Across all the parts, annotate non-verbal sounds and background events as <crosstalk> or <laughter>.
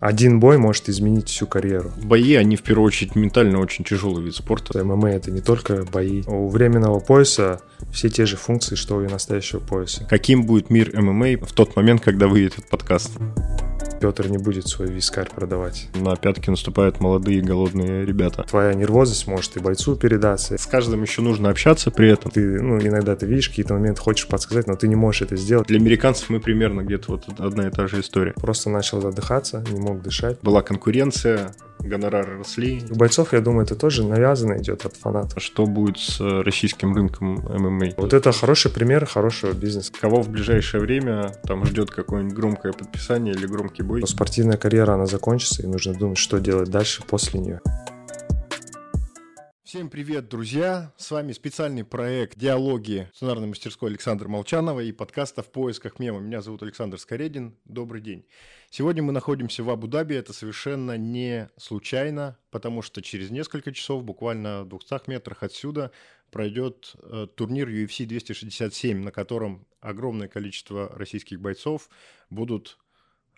Один бой может изменить всю карьеру. Бои, они в первую очередь ментально очень тяжелый вид спорта. ММА это не только бои. У временного пояса все те же функции, что и у настоящего пояса. Каким будет мир ММА в тот момент, когда выйдет этот подкаст? Петр не будет свой вискарь продавать. На пятки наступают молодые голодные ребята. Твоя нервозность может и бойцу передаться. С каждым еще нужно общаться при этом. Ты, ну, иногда ты видишь какие-то моменты, хочешь подсказать, но ты не можешь это сделать. Для американцев мы примерно где-то вот одна и та же история. Просто начал задыхаться, не мог дышать. Была конкуренция, гонорары росли. У бойцов, я думаю, это тоже навязано идет от фанатов. Что будет с российским рынком ММА? Вот это хороший пример хорошего бизнеса. Кого в ближайшее время там ждет какое-нибудь громкое подписание или громкий бой? Но спортивная карьера, она закончится, и нужно думать, что делать дальше после нее. Всем привет, друзья! С вами специальный проект «Диалоги» сценарной мастерской Александра Молчанова и подкаста «В поисках мема». Меня зовут Александр Скоредин. Добрый день. Сегодня мы находимся в Абу-Даби. Это совершенно не случайно, потому что через несколько часов, буквально в 200 метрах отсюда, пройдет э, турнир UFC 267, на котором огромное количество российских бойцов будут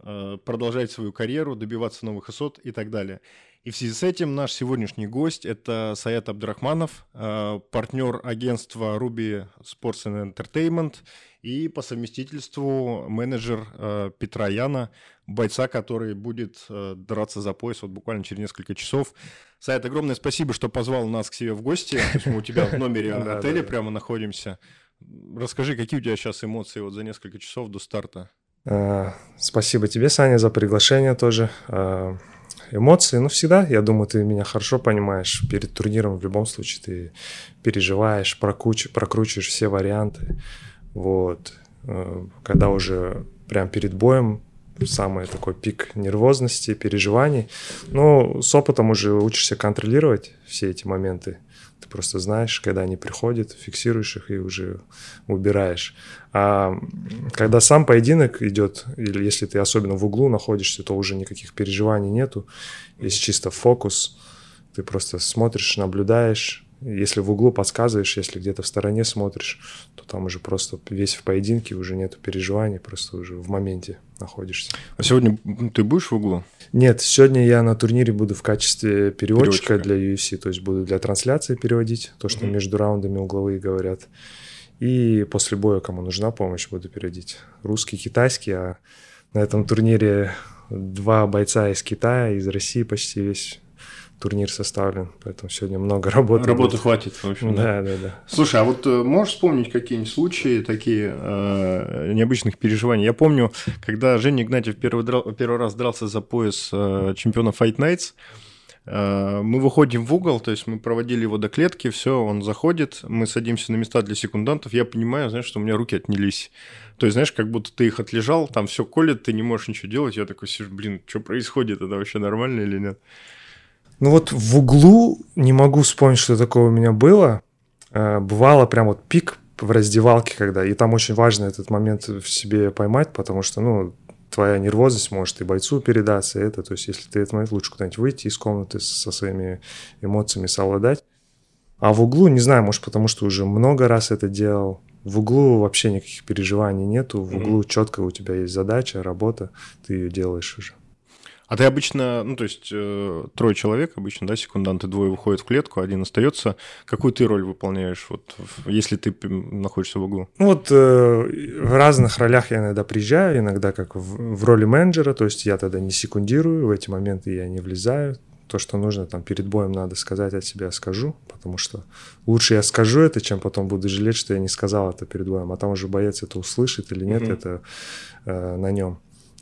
э, продолжать свою карьеру, добиваться новых высот и так далее. И в связи с этим наш сегодняшний гость – это Саят Абдрахманов, э, партнер агентства Ruby Sports and Entertainment и по совместительству менеджер э, Петра Яна, бойца, который будет э, драться за пояс вот буквально через несколько часов. Саят, огромное спасибо, что позвал нас к себе в гости. То есть мы у тебя в <laughs> номере отеля прямо находимся. Расскажи, какие у тебя сейчас эмоции вот за несколько часов до старта? Спасибо тебе, Саня, за приглашение тоже эмоции, ну, всегда, я думаю, ты меня хорошо понимаешь. Перед турниром в любом случае ты переживаешь, прокруч... прокручиваешь все варианты. Вот. Э, когда уже прям перед боем самый такой пик нервозности, переживаний. Ну, с опытом уже учишься контролировать все эти моменты. Ты просто знаешь, когда они приходят, фиксируешь их и уже убираешь. А когда сам поединок идет, или если ты особенно в углу находишься, то уже никаких переживаний нету. Есть чисто фокус. Ты просто смотришь, наблюдаешь, если в углу подсказываешь, если где-то в стороне смотришь, то там уже просто весь в поединке, уже нету переживаний, просто уже в моменте находишься. А сегодня ты будешь в углу? Нет, сегодня я на турнире буду в качестве переводчика, переводчика. для UFC, то есть буду для трансляции переводить, то, что mm-hmm. между раундами угловые говорят. И после боя, кому нужна помощь, буду переводить русский, китайский, а на этом турнире два бойца из Китая, из России почти весь турнир составлен, поэтому сегодня много работы. Работы будет. хватит, в общем. Да, да, да. Слушай, а вот э, можешь вспомнить какие-нибудь случаи такие э, необычных переживаний? Я помню, когда Женя Игнатьев первый, драл, первый раз дрался за пояс э, чемпиона Fight Nights, э, мы выходим в угол, то есть мы проводили его до клетки, все, он заходит, мы садимся на места для секундантов, я понимаю, знаешь, что у меня руки отнялись. То есть, знаешь, как будто ты их отлежал, там все колет, ты не можешь ничего делать. Я такой сижу, блин, что происходит, это вообще нормально или нет? Ну вот в углу не могу вспомнить, что такое у меня было. Э, бывало прям вот пик в раздевалке, когда... И там очень важно этот момент в себе поймать, потому что, ну, твоя нервозность может и бойцу передаться, и это, то есть если ты этот момент, лучше куда-нибудь выйти из комнаты со своими эмоциями совладать. А в углу, не знаю, может потому что уже много раз это делал, в углу вообще никаких переживаний нету, в углу mm-hmm. четко у тебя есть задача, работа, ты ее делаешь уже. А ты обычно, ну, то есть э, трое человек обычно, да, секунданты, двое выходят в клетку, один остается. Какую ты роль выполняешь, вот, если ты находишься в углу? Ну, вот э, в разных ролях я иногда приезжаю, иногда как в, в роли менеджера, то есть я тогда не секундирую, в эти моменты я не влезаю. То, что нужно там перед боем надо сказать от себя, скажу, потому что лучше я скажу это, чем потом буду жалеть, что я не сказал это перед боем, а там уже боец это услышит или нет, mm-hmm. это э, на нем.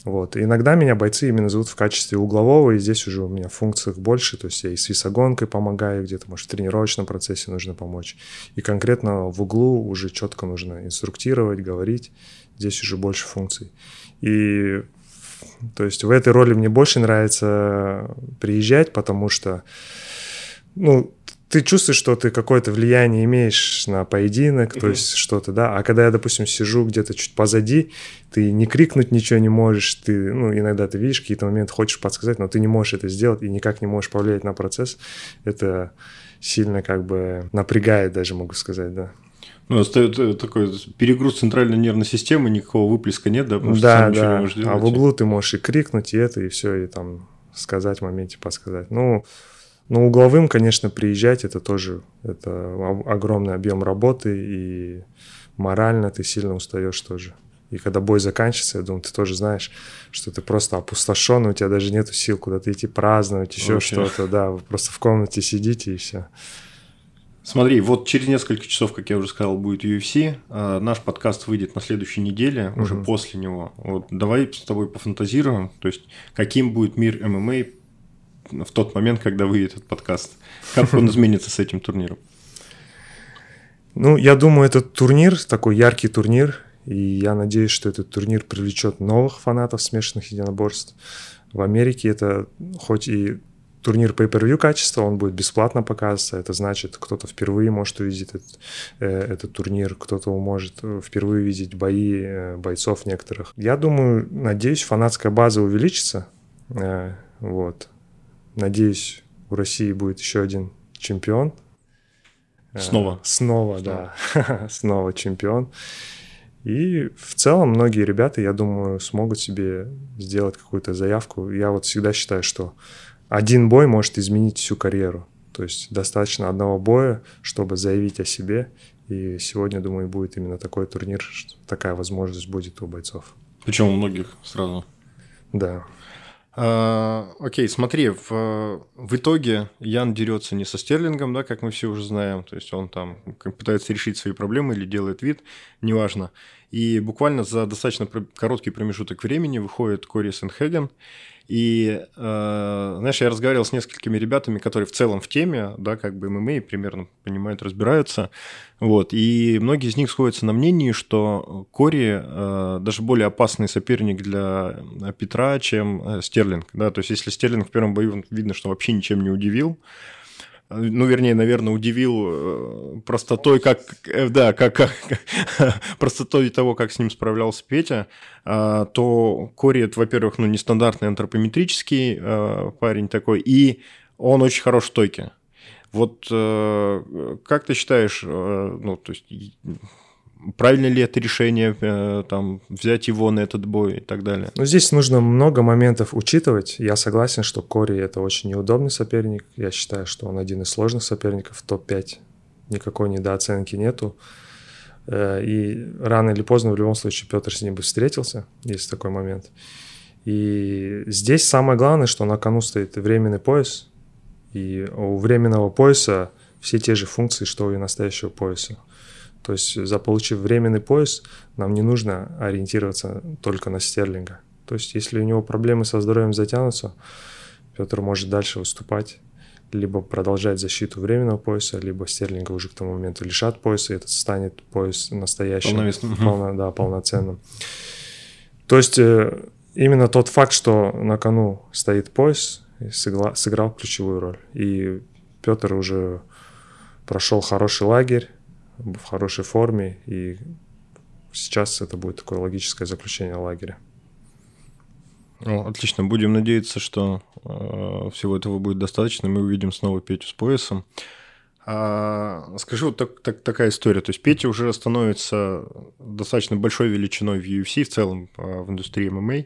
Вот. И иногда меня бойцы именно зовут в качестве углового, и здесь уже у меня функций больше, то есть я и с весогонкой помогаю, где-то, может, в тренировочном процессе нужно помочь. И конкретно в углу уже четко нужно инструктировать, говорить, здесь уже больше функций. И то есть в этой роли мне больше нравится приезжать, потому что ну, ты чувствуешь, что ты какое-то влияние имеешь на поединок, mm-hmm. то есть что-то, да. А когда я, допустим, сижу где-то чуть позади, ты не крикнуть ничего не можешь, ты, ну, иногда ты видишь какие-то моменты, хочешь подсказать, но ты не можешь это сделать и никак не можешь повлиять на процесс. Это сильно как бы напрягает даже, могу сказать, да. Ну, остается такой перегруз центральной нервной системы, никакого выплеска нет, да? да, да. А в углу ты можешь и крикнуть, и это, и все, и там сказать в моменте, подсказать. Ну, ну, угловым, конечно, приезжать, это тоже это огромный объем работы, и морально ты сильно устаешь тоже. И когда бой заканчивается, я думаю, ты тоже знаешь, что ты просто опустошен, у тебя даже нету сил куда-то идти праздновать, еще что-то, да, вы просто в комнате сидите и все. Смотри, вот через несколько часов, как я уже сказал, будет UFC. А наш подкаст выйдет на следующей неделе, уже угу. после него. Вот давай с тобой пофантазируем, то есть каким будет мир ММА в тот момент, когда выйдет этот подкаст. Как он изменится с этим турниром? Ну, я думаю, этот турнир, такой яркий турнир, и я надеюсь, что этот турнир привлечет новых фанатов смешанных единоборств. В Америке это хоть и турнир Pay-Per-View качества, он будет бесплатно показываться. Это значит, кто-то впервые может увидеть этот, э, этот турнир, кто-то может впервые видеть бои э, бойцов некоторых. Я думаю, надеюсь, фанатская база увеличится. Э, вот. Надеюсь, у России будет еще один чемпион. Э, снова. Снова, Снова. да. <laughs> Снова чемпион. И в целом многие ребята, я думаю, смогут себе сделать какую-то заявку. Я вот всегда считаю, что один бой может изменить всю карьеру. То есть достаточно одного боя, чтобы заявить о себе. И сегодня, думаю, будет именно такой турнир, такая возможность будет у бойцов. Причем у многих сразу. Да. А, окей, смотри, в, в итоге Ян дерется не со Стерлингом, да, как мы все уже знаем, то есть он там пытается решить свои проблемы или делает вид, неважно. И буквально за достаточно короткий промежуток времени выходит Кори Сенхеген, и, э, знаешь, я разговаривал с несколькими ребятами, которые в целом в теме, да, как бы ММА примерно понимают, разбираются. Вот. И многие из них сходятся на мнении, что Кори э, даже более опасный соперник для Петра, чем э, Стерлинг. Да? То есть, если Стерлинг в первом бою видно, что вообще ничем не удивил, ну, вернее, наверное, удивил э, простотой, как, э, да, как, как <laughs> простотой того, как с ним справлялся Петя, а, то Кори, во-первых, ну, нестандартный антропометрический э, парень такой, и он очень хорош в стойке. Вот как ты считаешь, ну, то есть правильно ли это решение э, там, взять его на этот бой и так далее. Ну, здесь нужно много моментов учитывать. Я согласен, что Кори – это очень неудобный соперник. Я считаю, что он один из сложных соперников, топ-5. Никакой недооценки нету. Э, и рано или поздно, в любом случае, Петр с ним бы встретился, есть такой момент. И здесь самое главное, что на кону стоит временный пояс. И у временного пояса все те же функции, что и у настоящего пояса. То есть, заполучив временный пояс, нам не нужно ориентироваться только на Стерлинга. То есть, если у него проблемы со здоровьем затянутся, Петр может дальше выступать, либо продолжать защиту временного пояса, либо Стерлинга уже к тому моменту лишат пояса, и этот станет пояс настоящим, полно, да, полноценным. То есть, э, именно тот факт, что на кону стоит пояс, сыграл, сыграл ключевую роль. И Петр уже прошел хороший лагерь, в хорошей форме, и сейчас это будет такое логическое заключение лагеря. Ну, отлично. Будем надеяться, что э, всего этого будет достаточно. Мы увидим снова Петю с поясом. А, скажи, вот так, так, такая история. То есть Петя уже становится достаточно большой величиной в UFC, в целом э, в индустрии ММА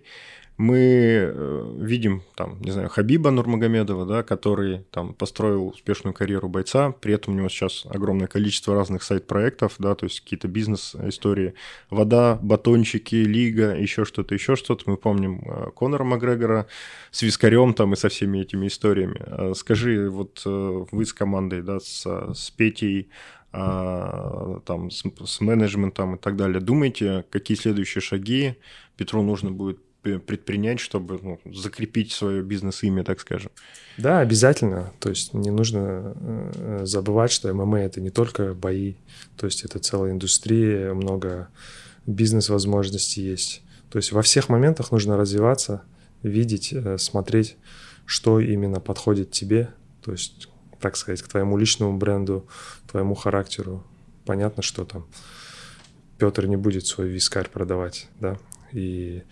мы э, видим, там, не знаю, Хабиба Нурмагомедова, да, который там построил успешную карьеру бойца, при этом у него сейчас огромное количество разных сайт-проектов, да, то есть какие-то бизнес-истории, вода, батончики, лига, еще что-то, еще что-то. Мы помним э, Конора Макгрегора с Вискарем там и со всеми этими историями. А скажи, вот э, вы с командой, да, с, с Петей, а, там, с, с менеджментом и так далее, думаете, какие следующие шаги Петру нужно будет предпринять, чтобы ну, закрепить свое бизнес-имя, так скажем? Да, обязательно. То есть не нужно э, забывать, что ММА — это не только бои, то есть это целая индустрия, много бизнес-возможностей есть. То есть во всех моментах нужно развиваться, видеть, э, смотреть, что именно подходит тебе, то есть, так сказать, к твоему личному бренду, твоему характеру. Понятно, что там Петр не будет свой вискарь продавать, да, и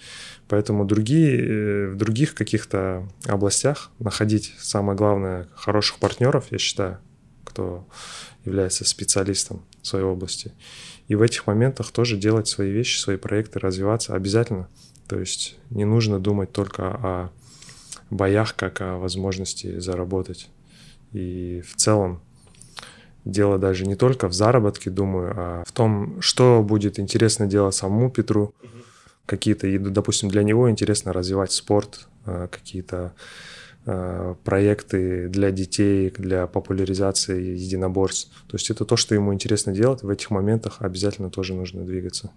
поэтому другие, э, в других каких-то областях находить, самое главное, хороших партнеров, я считаю, кто является специалистом. в своей области. И в этих моментах тоже делать свои вещи, свои проекты, развиваться обязательно. То есть не нужно думать только о боях, как о возможности заработать. И в целом дело даже не только в заработке, думаю, а в том, что будет интересно делать самому Петру. Какие-то, допустим, для него интересно развивать спорт, а, какие-то а, проекты для детей, для популяризации единоборств. То есть это то, что ему интересно делать. В этих моментах обязательно тоже нужно двигаться.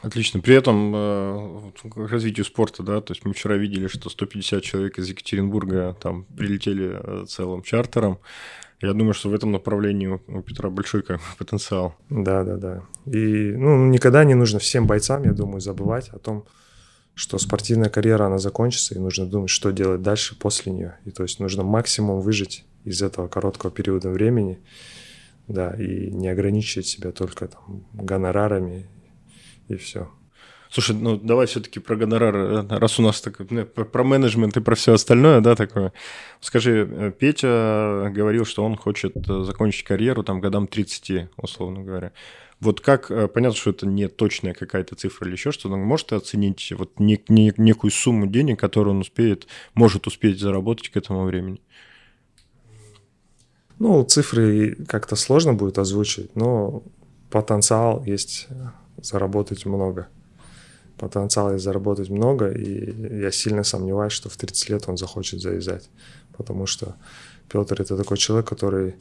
Отлично. При этом э, к развитию спорта, да, то есть мы вчера видели, что 150 человек из Екатеринбурга там прилетели э, целым чартером. Я думаю, что в этом направлении у Петра большой как <laughs> потенциал. Да, да, да. И ну, никогда не нужно всем бойцам, я думаю, забывать о том, что спортивная карьера, она закончится, и нужно думать, что делать дальше после нее. И то есть нужно максимум выжить из этого короткого периода времени, да, и не ограничивать себя только там гонорарами и все. Слушай, ну давай все-таки про гонорар, э, раз у нас так, ну, про менеджмент и про все остальное, да, такое. Скажи, э, Петя говорил, что он хочет э, закончить карьеру там годам 30, условно говоря. Вот как, понятно, что это не точная какая-то цифра или еще что-то, но можете оценить вот нек- нек- некую сумму денег, которую он успеет, может успеть заработать к этому времени? Ну, цифры как-то сложно будет озвучить, но потенциал есть заработать много. Потенциал есть заработать много, и я сильно сомневаюсь, что в 30 лет он захочет завязать. Потому что Петр это такой человек, который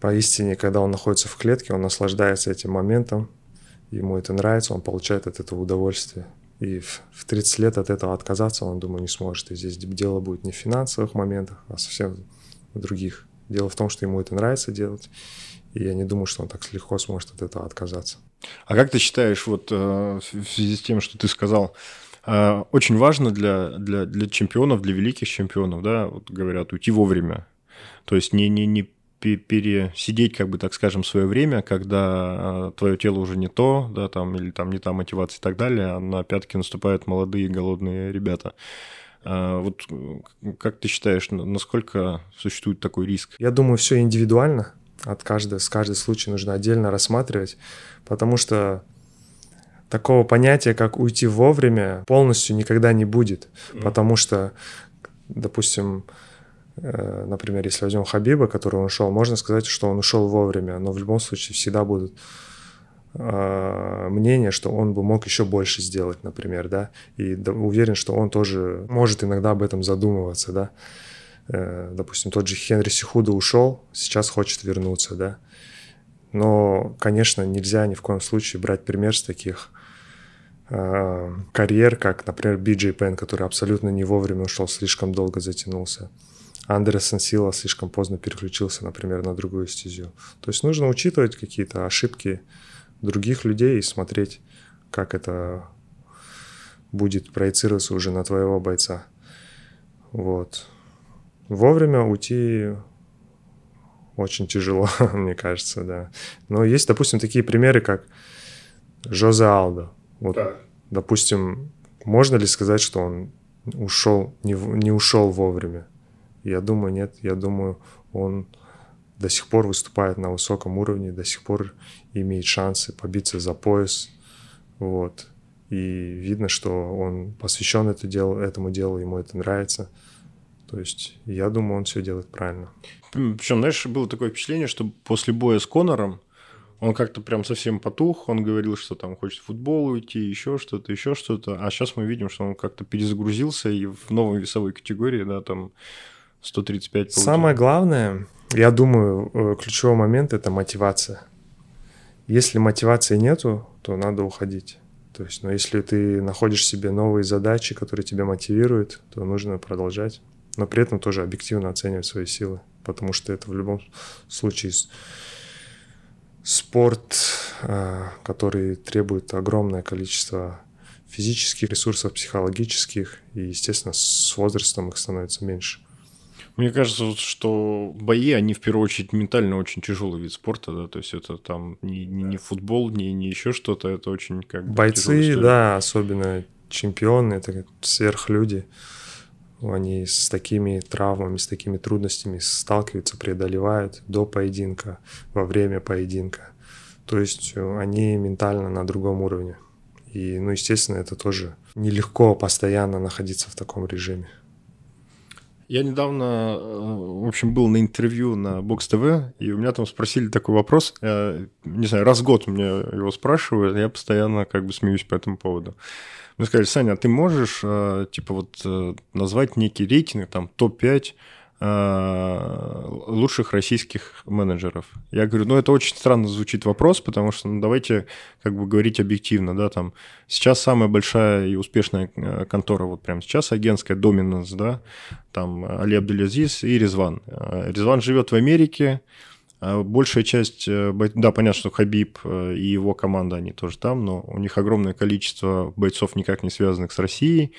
поистине, когда он находится в клетке, он наслаждается этим моментом, ему это нравится, он получает от этого удовольствие. И в 30 лет от этого отказаться он, думаю, не сможет. И здесь дело будет не в финансовых моментах, а совсем в других. Дело в том, что ему это нравится делать, и я не думаю, что он так легко сможет от этого отказаться. А как ты считаешь, вот э, в связи с тем, что ты сказал, э, очень важно для, для, для чемпионов, для великих чемпионов, да, вот говорят, уйти вовремя. То есть не, не, не пересидеть, как бы так скажем, свое время, когда э, твое тело уже не то, да, там, или там не та мотивация и так далее, а на пятки наступают молодые голодные ребята. Вот как ты считаешь, насколько существует такой риск? Я думаю, все индивидуально от каждого, с каждый случай нужно отдельно рассматривать, потому что такого понятия, как уйти вовремя, полностью никогда не будет, mm. потому что, допустим, э, например, если возьмем Хабиба, который ушел, можно сказать, что он ушел вовремя, но в любом случае всегда будут э, мнение, что он бы мог еще больше сделать, например, да, и уверен, что он тоже может иногда об этом задумываться, да. Э, допустим, тот же Хенри Сихуда ушел, сейчас хочет вернуться, да. Но, конечно, нельзя ни в коем случае брать пример с таких э, карьер, как, например, Биджей Пен, который абсолютно не вовремя ушел, слишком долго затянулся. Андерсон Сила слишком поздно переключился, например, на другую стезю. То есть нужно учитывать какие-то ошибки других людей и смотреть, как это будет проецироваться уже на твоего бойца. Вот. Вовремя уйти очень тяжело, <laughs> мне кажется, да. Но есть, допустим, такие примеры, как Жозе Алдо. Вот, да. допустим, можно ли сказать, что он ушел, не, не ушел вовремя? Я думаю, нет. Я думаю, он до сих пор выступает на высоком уровне, до сих пор имеет шансы побиться за пояс. Вот. И видно, что он посвящен это делу, этому делу, ему это нравится. То есть я думаю, он все делает правильно. Причем, знаешь, было такое впечатление, что после боя с Конором он как-то прям совсем потух, он говорил, что там хочет в футбол уйти, еще что-то, еще что-то. А сейчас мы видим, что он как-то перезагрузился и в новой весовой категории, да, там 135 получил. Самое главное, я думаю, э, ключевой момент – это мотивация. Если мотивации нету, то надо уходить. То есть, но если ты находишь себе новые задачи, которые тебя мотивируют, то нужно продолжать но при этом тоже объективно оценивать свои силы, потому что это в любом случае спорт, а, который требует огромное количество физических ресурсов, психологических, и, естественно, с возрастом их становится меньше. Мне кажется, что бои, они в первую очередь ментально очень тяжелый вид спорта, да, то есть это там не, не, не футбол, не, не еще что-то, это очень как бы Бойцы, да, особенно чемпионы, это сверхлюди они с такими травмами, с такими трудностями сталкиваются, преодолевают до поединка, во время поединка. То есть э, они ментально на другом уровне. И, ну, естественно, это тоже нелегко постоянно находиться в таком режиме. Я недавно, э, в общем, был на интервью на Бокс ТВ, и у меня там спросили такой вопрос. Я, не знаю, раз в год меня его спрашивают, я постоянно как бы смеюсь по этому поводу. Мне сказали, Саня, а ты можешь, э, типа, вот э, назвать некий рейтинг, там, топ-5 Э, лучших российских менеджеров. Я говорю, ну это очень странно звучит вопрос, потому что ну, давайте как бы говорить объективно, да, там сейчас самая большая и успешная контора вот прямо сейчас агентская Dominance, да, там Али Абдулязиз и Резван. Резван живет в Америке, Большая часть, да, понятно, что Хабиб и его команда, они тоже там, но у них огромное количество бойцов, никак не связанных с Россией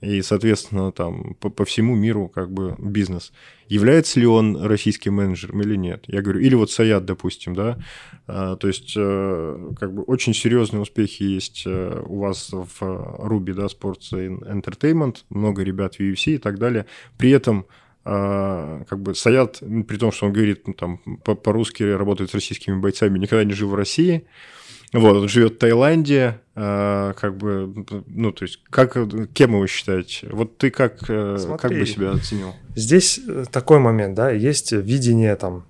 и, соответственно, там по, по всему миру как бы бизнес. Является ли он российским менеджером или нет? Я говорю, или вот Саят, допустим, да, а, то есть э, как бы очень серьезные успехи есть э, у вас в Ruby, да, Sports Entertainment, много ребят в UFC и так далее. При этом а, как бы Саят, при том, что он говорит ну, там по-русски работает с российскими бойцами, никогда не жил в России, вот, он живет в Таиланде, э, как бы, ну, то есть, как, кем его считать? Вот ты как, э, как бы себя оценил? Здесь э, такой момент, да, есть видение там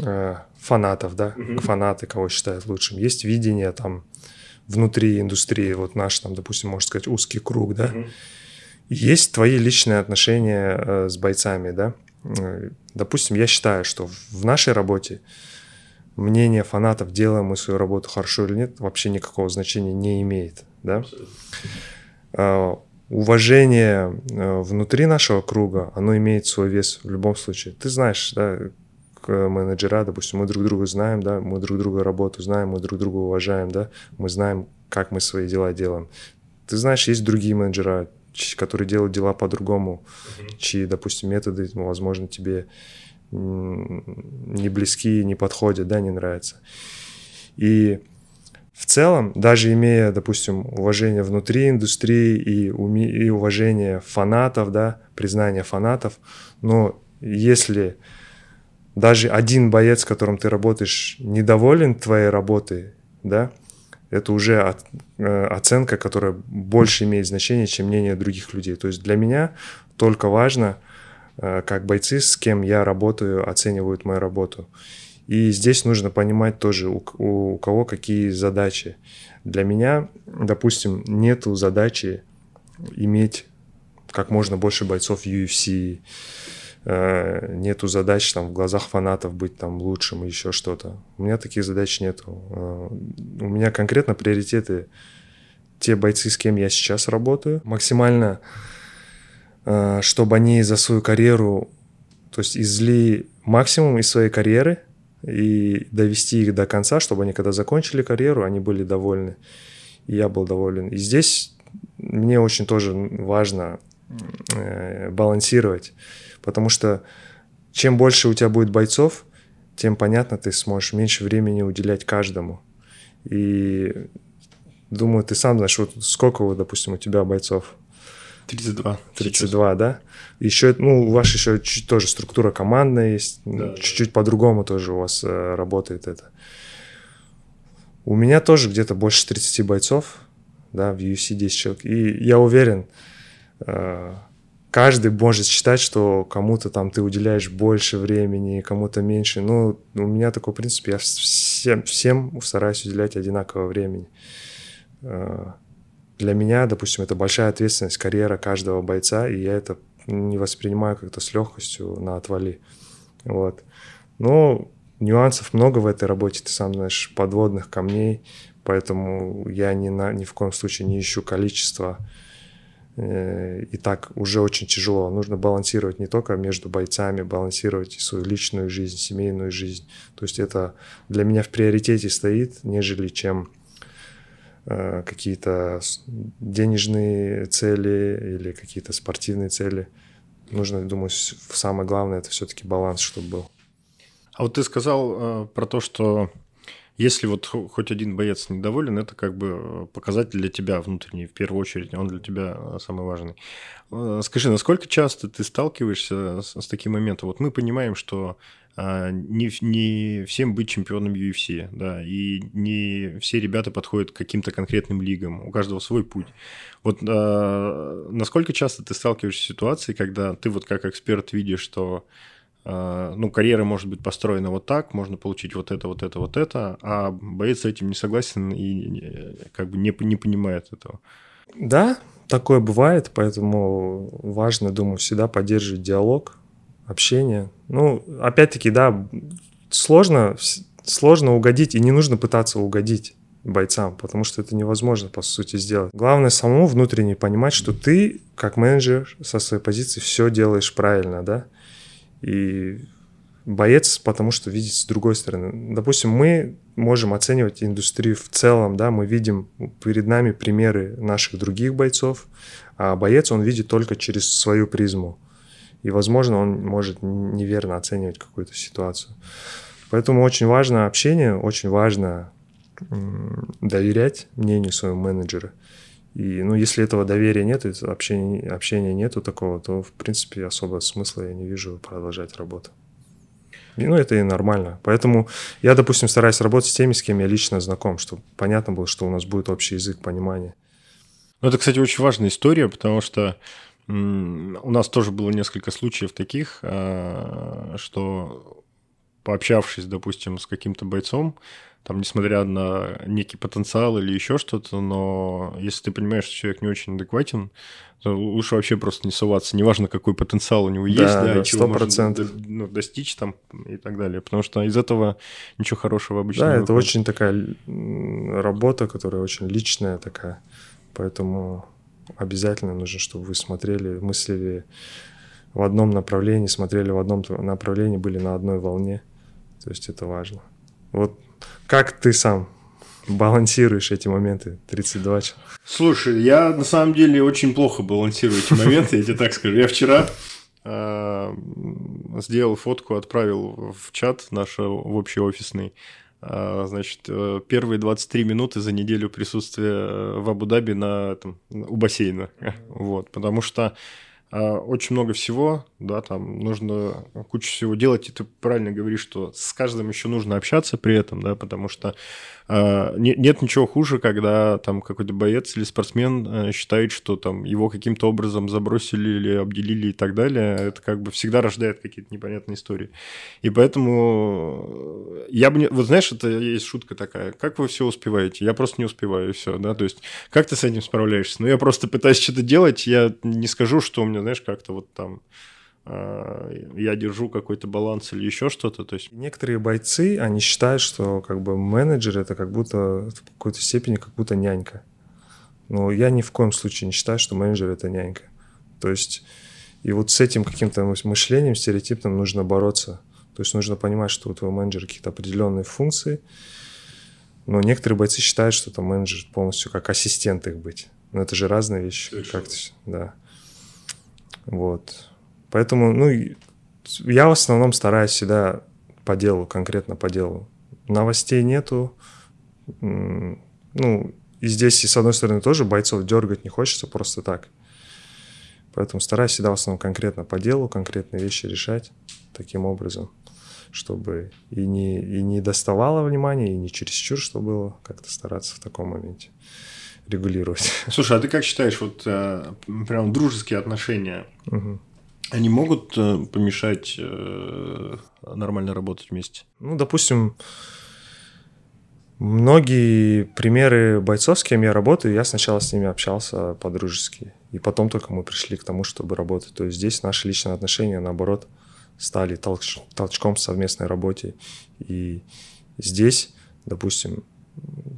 э, фанатов, да, угу. фанаты, кого считают лучшим, есть видение там внутри индустрии, вот наш там, допустим, можно сказать, узкий круг, да, угу. Есть твои личные отношения э, с бойцами, да, э, допустим, я считаю, что в нашей работе мнение фанатов, делаем мы свою работу хорошо или нет, вообще никакого значения не имеет. Да? А, уважение внутри нашего круга, оно имеет свой вес в любом случае. Ты знаешь, да, менеджера, допустим, мы друг друга знаем, да, мы друг друга работу знаем, мы друг друга уважаем, да, мы знаем, как мы свои дела делаем. Ты знаешь, есть другие менеджера, которые делают дела по-другому, mm-hmm. чьи, допустим, методы, возможно, тебе не близки, не подходят, да, не нравятся. И в целом, даже имея, допустим, уважение внутри индустрии и, уми, и уважение фанатов, да, признание фанатов, но если даже один боец, с которым ты работаешь, недоволен твоей работой, да, это уже от, э, оценка, которая больше имеет значение, чем мнение других людей. То есть для меня только важно – Э, как бойцы, с кем я работаю, оценивают мою работу. И здесь нужно понимать тоже, у, у, кого какие задачи. Для меня, допустим, нету задачи иметь как можно больше бойцов UFC, э, нету задач там в глазах фанатов быть там лучшим и еще что-то. У меня таких задач нету. Э, у меня конкретно приоритеты те бойцы, с кем я сейчас работаю. Максимально Э, чтобы они за свою карьеру, то есть изли максимум из своей карьеры и довести их до конца, чтобы они, когда закончили карьеру, они были довольны. И я был доволен. И здесь мне очень тоже важно э, балансировать, потому что чем больше у тебя будет бойцов, тем, понятно, ты сможешь меньше времени уделять каждому. И думаю, ты сам знаешь, вот сколько, вот, допустим, у тебя бойцов? 32. 32, сейчас. да? Еще, ну, у вас еще чуть тоже структура командная есть, да, чуть-чуть по-другому тоже у вас э, работает это. У меня тоже где-то больше 30 бойцов, да, в UFC 10 человек. И я уверен, э, каждый может считать, что кому-то там ты уделяешь больше времени, кому-то меньше. Ну, у меня такой принцип, я всем, всем стараюсь уделять одинаково времени. Э, для меня, допустим, это большая ответственность, карьера каждого бойца, и я это не воспринимаю как-то с легкостью на отвали. Вот. Но нюансов много в этой работе, ты сам знаешь, подводных камней, поэтому я ни, на, ни в коем случае не ищу количество. Э, и так уже очень тяжело. Нужно балансировать не только между бойцами, балансировать и свою личную жизнь, семейную жизнь. То есть это для меня в приоритете стоит, нежели чем Э, какие-то денежные цели или какие-то спортивные цели. Нужно, думаю, самое главное это все-таки баланс, чтобы был. А вот ты сказал э, про то, что если вот хоть один боец недоволен, это как бы э, показатель для тебя внутренний, в первую очередь, он для тебя э, самый важный. Э, скажи, насколько часто ты сталкиваешься с, с таким моментом? Вот мы понимаем, что не, не всем быть чемпионом UFC, да, и не все ребята подходят к каким-то конкретным лигам, у каждого свой путь. Вот а, насколько часто ты сталкиваешься с ситуацией, когда ты вот как эксперт видишь, что ну, карьера может быть построена вот так, можно получить вот это, вот это, вот это, а боец с этим не согласен и как бы не, не понимает этого. Да, такое бывает, поэтому важно, думаю, всегда поддерживать диалог, общение. Ну, опять-таки, да, сложно, сложно угодить, и не нужно пытаться угодить бойцам, потому что это невозможно, по сути, сделать. Главное самому внутренне понимать, что ты, как менеджер, со своей позиции все делаешь правильно, да, и боец, потому что видит с другой стороны. Допустим, мы можем оценивать индустрию в целом, да, мы видим перед нами примеры наших других бойцов, а боец, он видит только через свою призму. И, возможно, он может неверно оценивать какую-то ситуацию. Поэтому очень важно общение, очень важно доверять мнению своего менеджера. И, ну, если этого доверия нет, общения, общения нету такого, то, в принципе, особого смысла я не вижу продолжать работу. И, ну, это и нормально. Поэтому я, допустим, стараюсь работать с теми, с кем я лично знаком, чтобы понятно было, что у нас будет общий язык понимания. Ну, это, кстати, очень важная история, потому что у нас тоже было несколько случаев таких, а, что пообщавшись, допустим, с каким-то бойцом, там, несмотря на некий потенциал или еще что-то, но если ты понимаешь, что человек не очень адекватен, то лучше вообще просто не соваться. Неважно, какой потенциал у него есть, да, да, чего можно ну, достичь там и так далее. Потому что из этого ничего хорошего обычно да, не Да, это очень такая работа, которая очень личная такая. Поэтому обязательно нужно, чтобы вы смотрели, мыслили в одном направлении, смотрели в одном направлении, были на одной волне. То есть это важно. Вот как ты сам балансируешь эти моменты 32 часа? Слушай, я на самом деле очень плохо балансирую эти моменты, я тебе так скажу. Я вчера э, сделал фотку, отправил в чат наш в общий офисный. А, значит, э, первые 23 минуты за неделю присутствия э, в Абу-Даби на, там, у бассейна. Вот, потому что а, очень много всего, да, там нужно кучу всего делать, и ты правильно говоришь, что с каждым еще нужно общаться при этом, да, потому что а, нет ничего хуже, когда там какой-то боец или спортсмен э, считает, что там его каким-то образом забросили или обделили и так далее. Это как бы всегда рождает какие-то непонятные истории. И поэтому я бы не... Вот знаешь, это есть шутка такая. Как вы все успеваете? Я просто не успеваю, и все, да? То есть как ты с этим справляешься? Ну, я просто пытаюсь что-то делать, я не скажу, что у меня, знаешь, как-то вот там я держу какой-то баланс или еще что-то. То есть... Некоторые бойцы, они считают, что как бы менеджер это как будто в какой-то степени как будто нянька. Но я ни в коем случае не считаю, что менеджер это нянька. То есть и вот с этим каким-то мышлением стереотипным нужно бороться. То есть нужно понимать, что у твоего менеджера какие-то определенные функции, но некоторые бойцы считают, что там менеджер полностью как ассистент их быть. Но это же разные вещи. Как-то, да. Вот. Поэтому, ну, я в основном стараюсь всегда по делу, конкретно по делу. Новостей нету. Ну, и здесь, и с одной стороны, тоже бойцов дергать не хочется просто так. Поэтому стараюсь всегда в основном конкретно по делу, конкретные вещи решать таким образом, чтобы и не, и не доставало внимания, и не чересчур, что было, как-то стараться в таком моменте регулировать. Слушай, а ты как считаешь, вот э, прям дружеские отношения, угу. Они могут э, помешать э, нормально работать вместе? Ну, допустим, многие примеры бойцов, с кем я работаю, я сначала с ними общался по-дружески. И потом только мы пришли к тому, чтобы работать. То есть здесь наши личные отношения, наоборот, стали толч толчком в совместной работе. И здесь, допустим,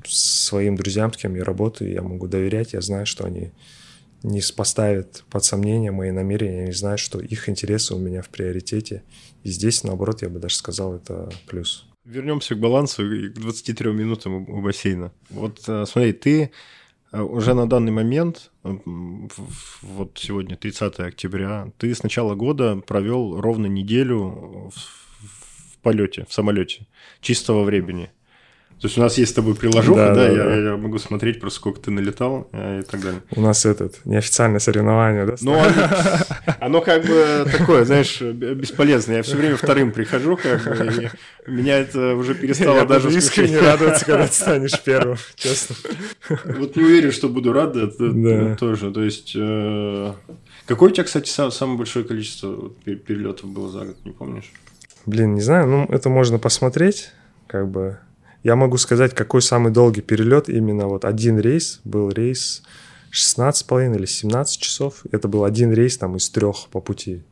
своим друзьям, с кем я работаю, я могу доверять, я знаю, что они не поставят под сомнение мои намерения, они знают, что их интересы у меня в приоритете. И здесь, наоборот, я бы даже сказал, это плюс. Вернемся к балансу и к 23 минутам у бассейна. Вот э, смотри, ты э, уже на данный момент, вот сегодня 30 октября, ты с начала года провел ровно неделю в полете, в самолете, чистого времени. То есть у нас есть с тобой приложуха, Да, да, да, я, да. я могу смотреть просто сколько ты налетал э, и так далее. У нас этот неофициальное соревнование, да? Ну, оно, оно как бы такое, знаешь, бесполезное. Я все время вторым прихожу, как бы, и меня это уже перестало Я даже искренне радоваться, когда ты станешь первым, честно. Вот не уверен, что буду рад это, Да. тоже. То есть, э, какое у тебя, кстати, са- самое большое количество перелетов было за год, не помнишь? Блин, не знаю, ну это можно посмотреть, как бы. Я могу сказать, какой самый долгий перелет. Именно вот один рейс был рейс 16,5 или 17 часов. Это был один рейс там из трех по пути.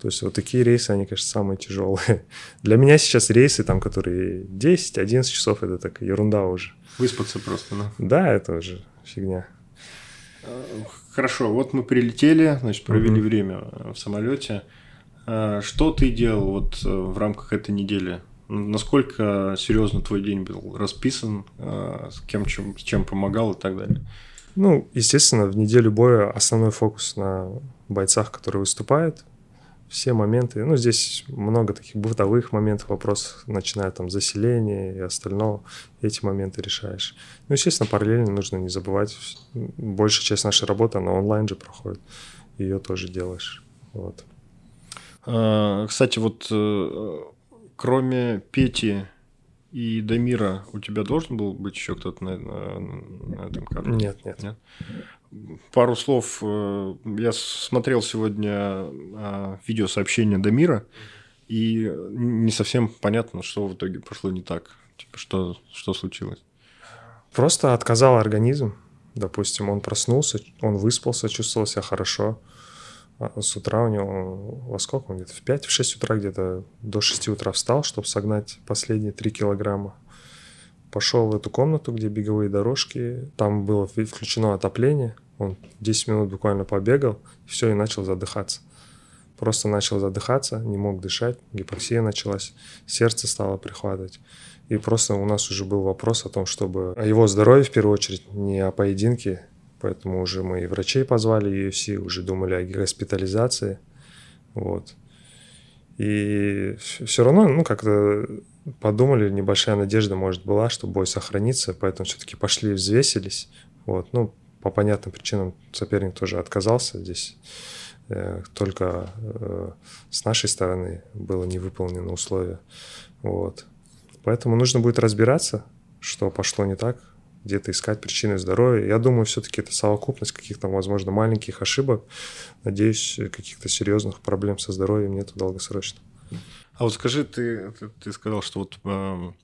То есть вот такие рейсы, они, конечно, самые тяжелые. <laughs> Для меня сейчас рейсы, там, которые 10-11 часов, это так ерунда уже. Выспаться просто, да. Да, это уже фигня. Хорошо, вот мы прилетели, значит, провели Мгм. время в самолете. А, Что ты делал вот э, в рамках этой недели? Насколько серьезно твой день был расписан, а, с кем чем, с чем помогал и так далее? Ну, естественно, в неделю боя основной фокус на бойцах, которые выступают. Все моменты, ну, здесь много таких бытовых моментов, вопросов, начиная там с заселения и остального, эти моменты решаешь. Ну, естественно, параллельно нужно не забывать, большая часть нашей работы, она онлайн же проходит, ее тоже делаешь, вот. А, Кстати, вот э, кроме Пети и Дамира, у тебя должен был быть еще кто-то на, на- на этом кадре? Нет, нет. Нет? Пару слов. э, Я смотрел сегодня а, видеосообщение Дамира, и не совсем понятно, что в итоге пошло не так. Типа, что, что случилось? Просто отказал организм. Допустим, он проснулся, он выспался, чувствовал себя хорошо. А с утра у него, во сколько он где-то, в 5-6 утра где-то до 6 утра встал, чтобы согнать последние 3 килограмма. Пошел в эту комнату, где беговые дорожки, там было в- включено отопление, он 10 минут буквально побегал, все, и начал задыхаться. Просто начал задыхаться, не мог дышать, гипоксия началась, сердце стало прихватывать. И просто у нас уже был вопрос о том, чтобы о его здоровье в первую очередь, не о поединке. Поэтому уже мы и врачей позвали, UFC, уже думали о госпитализации. Вот. И все равно, ну, как-то подумали, небольшая надежда, может, была, что бой сохранится, поэтому все-таки пошли, взвесились. Вот. Ну, по понятным причинам соперник тоже отказался здесь. Э, Только э, с нашей стороны было не выполнено условие. Вот. Поэтому нужно будет разбираться, что пошло не так, где-то искать причины здоровья. Я думаю, все-таки это совокупность каких-то, возможно, маленьких ошибок. Надеюсь, каких-то серьезных проблем со здоровьем нету долгосрочно. А вот скажи, ты, ты, ты сказал, что вот эм,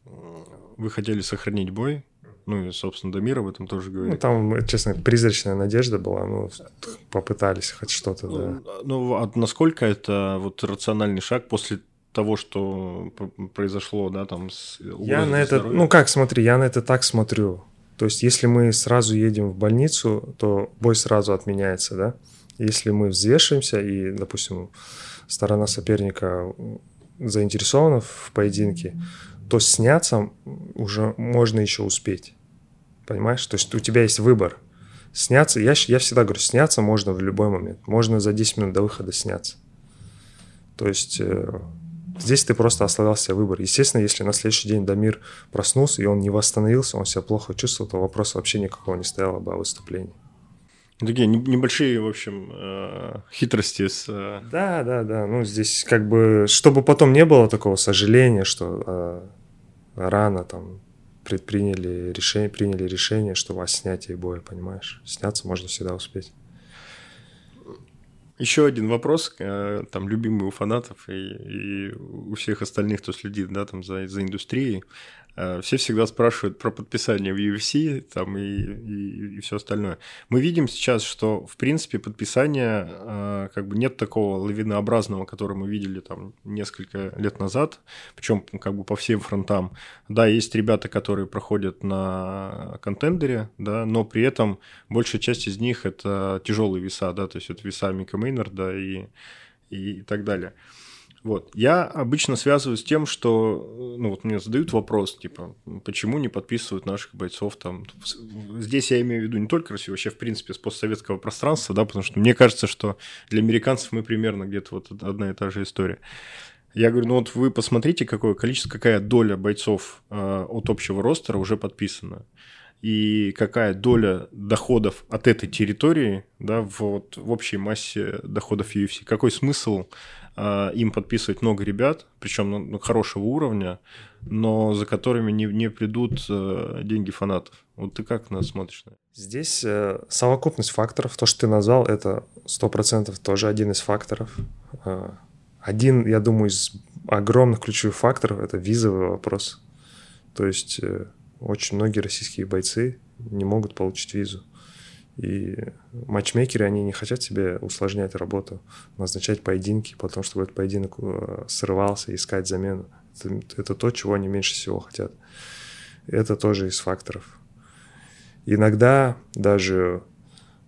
вы хотели сохранить бой, ну и, собственно, Дамир об этом тоже говорит. Ну, там, честно, призрачная надежда была, ну, попытались хоть что-то, да. Ну, а насколько это вот рациональный шаг после того, что произошло, да, там с Я на это, ну как, смотри, я на это так смотрю. То есть, если мы сразу едем в больницу, то бой сразу отменяется, да. Если мы взвешиваемся и, допустим, сторона соперника заинтересована в поединке, то сняться уже можно еще успеть. Понимаешь? То есть у тебя есть выбор. Сняться, я, я всегда говорю, сняться можно в любой момент. Можно за 10 минут до выхода сняться. То есть э, здесь ты просто оставлял себе выбор. Естественно, если на следующий день Дамир проснулся, и он не восстановился, он себя плохо чувствовал, то вопроса вообще никакого не стояло бы о выступлении. Такие не- небольшие, в общем, э, хитрости с... э, Да, да, да. Ну, здесь как бы, чтобы потом не было такого сожаления, что э, рано там предприняли решение, приняли решение, что о снятии боя, понимаешь? Сняться можно всегда успеть. Еще один вопрос, э, там, любимый у фанатов и, и у всех остальных, кто следит, да, там, за, за индустрией. Э, Все всегда спрашивают про подписание в UFC, там, и, и, все остальное. Мы видим сейчас, что, в принципе, подписание, э, как бы, нет такого лавинообразного, которое мы видели, там, несколько лет назад, причем, как бы, по всем фронтам. Да, есть ребята, которые проходят на контендере, да, но при этом большая часть из них это тяжелые веса, да, то есть это веса Мика Мейнарда и, и так далее. Вот. Я обычно связываю с тем, что, ну, вот мне задают вопрос, типа, почему не подписывают наших бойцов там. Здесь я имею в виду не только Россию, вообще, в принципе, с постсоветского пространства, да, потому что мне кажется, что для американцев мы примерно где-то вот одна и та же история. Я говорю, ну вот вы посмотрите, какое количество, какая доля бойцов э, от общего ростера уже подписана. И какая доля доходов от этой территории да, в, вот, в общей массе доходов UFC. Какой смысл э, им подписывать много ребят, причем ну, ну, хорошего уровня, но за которыми не, не придут э, деньги фанатов. Вот ты как на смотришь это? Здесь э, совокупность факторов. То, что ты назвал, это 100% тоже один из факторов. Э, один, я думаю, из огромных ключевых факторов – это визовый вопрос. То есть э, очень многие российские бойцы не могут получить визу. И матчмейкеры, они не хотят себе усложнять работу, назначать поединки, потом, чтобы этот поединок э, срывался, искать замену. Это, это то, чего они меньше всего хотят. Это тоже из факторов. Иногда даже,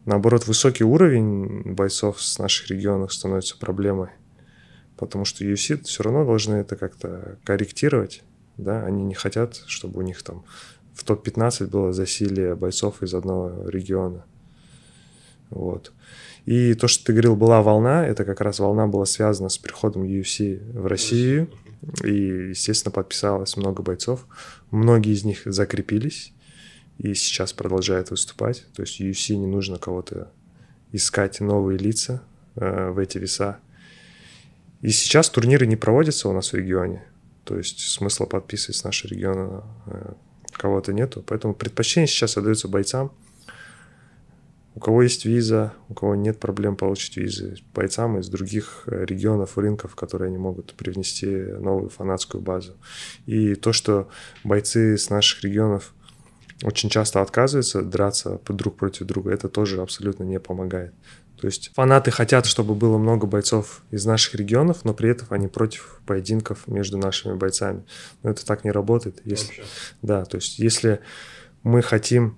наоборот, высокий уровень бойцов с наших регионов становится проблемой потому что UFC все равно должны это как-то корректировать, да, они не хотят, чтобы у них там в топ-15 было засилие бойцов из одного региона, вот. И то, что ты говорил, была волна, это как раз волна была связана с приходом UFC в Россию, и, естественно, подписалось много бойцов, многие из них закрепились, и сейчас продолжают выступать, то есть UFC не нужно кого-то искать новые лица э, в эти веса, и сейчас турниры не проводятся у нас в регионе. То есть смысла подписывать с нашего региона э, кого-то нету. Поэтому предпочтение сейчас отдается бойцам. У кого есть виза, у кого нет проблем получить визы, бойцам из других э, регионов, рынков, которые они могут привнести новую фанатскую базу. И то, что бойцы с наших регионов очень часто отказываются драться друг против друга, это тоже абсолютно не помогает. То есть фанаты хотят, чтобы было много бойцов из наших регионов, но при этом они против поединков между нашими бойцами. Но это так не работает. Если, да, то есть если мы хотим,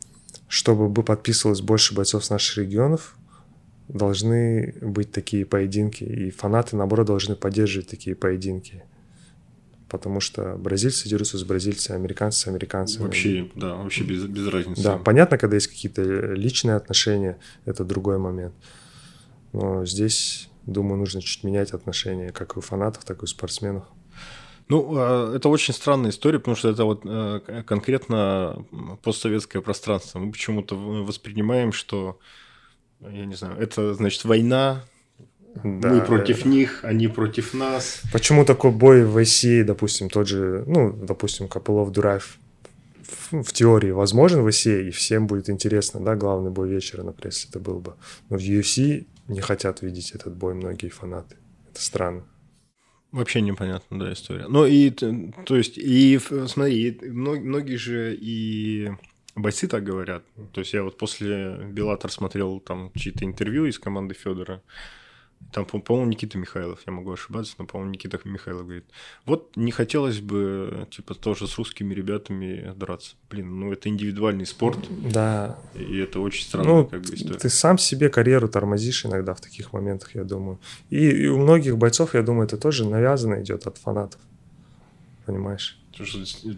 чтобы подписывалось больше бойцов с наших регионов, должны быть такие поединки, и фанаты, наоборот, должны поддерживать такие поединки. Потому что бразильцы дерутся с бразильцами, американцы с американцами. Вообще, да, вообще без, без разницы. Да, понятно, когда есть какие-то личные отношения, это другой момент. Но здесь, думаю, нужно чуть менять отношения как у фанатов, так и у спортсменов. Ну, а, это очень странная история, потому что это вот э, конкретно постсоветское пространство. Мы почему-то воспринимаем, что, я не знаю, это значит война, да, мы против них, они против нас. Почему такой бой в России, допустим, тот же, ну, допустим, Копылов Дураев в теории возможен в России, и всем будет интересно, да, главный бой вечера на прессе это был бы. Но в UFC не хотят видеть этот бой многие фанаты. Это странно. Вообще непонятно, да, история. Ну и, то есть, и смотри, многие же и бойцы так говорят. То есть я вот после Беллатор смотрел там чьи-то интервью из команды Федора. Там, по-моему, Никита Михайлов, я могу ошибаться, но, по-моему, Никита Михайлов говорит, вот не хотелось бы, типа, тоже с русскими ребятами драться. Блин, ну это индивидуальный спорт. Да. И это очень странно, ну, как бы история. Ты сам себе карьеру тормозишь иногда в таких моментах, я думаю. И, и у многих бойцов, я думаю, это тоже навязано идет от фанатов. Понимаешь?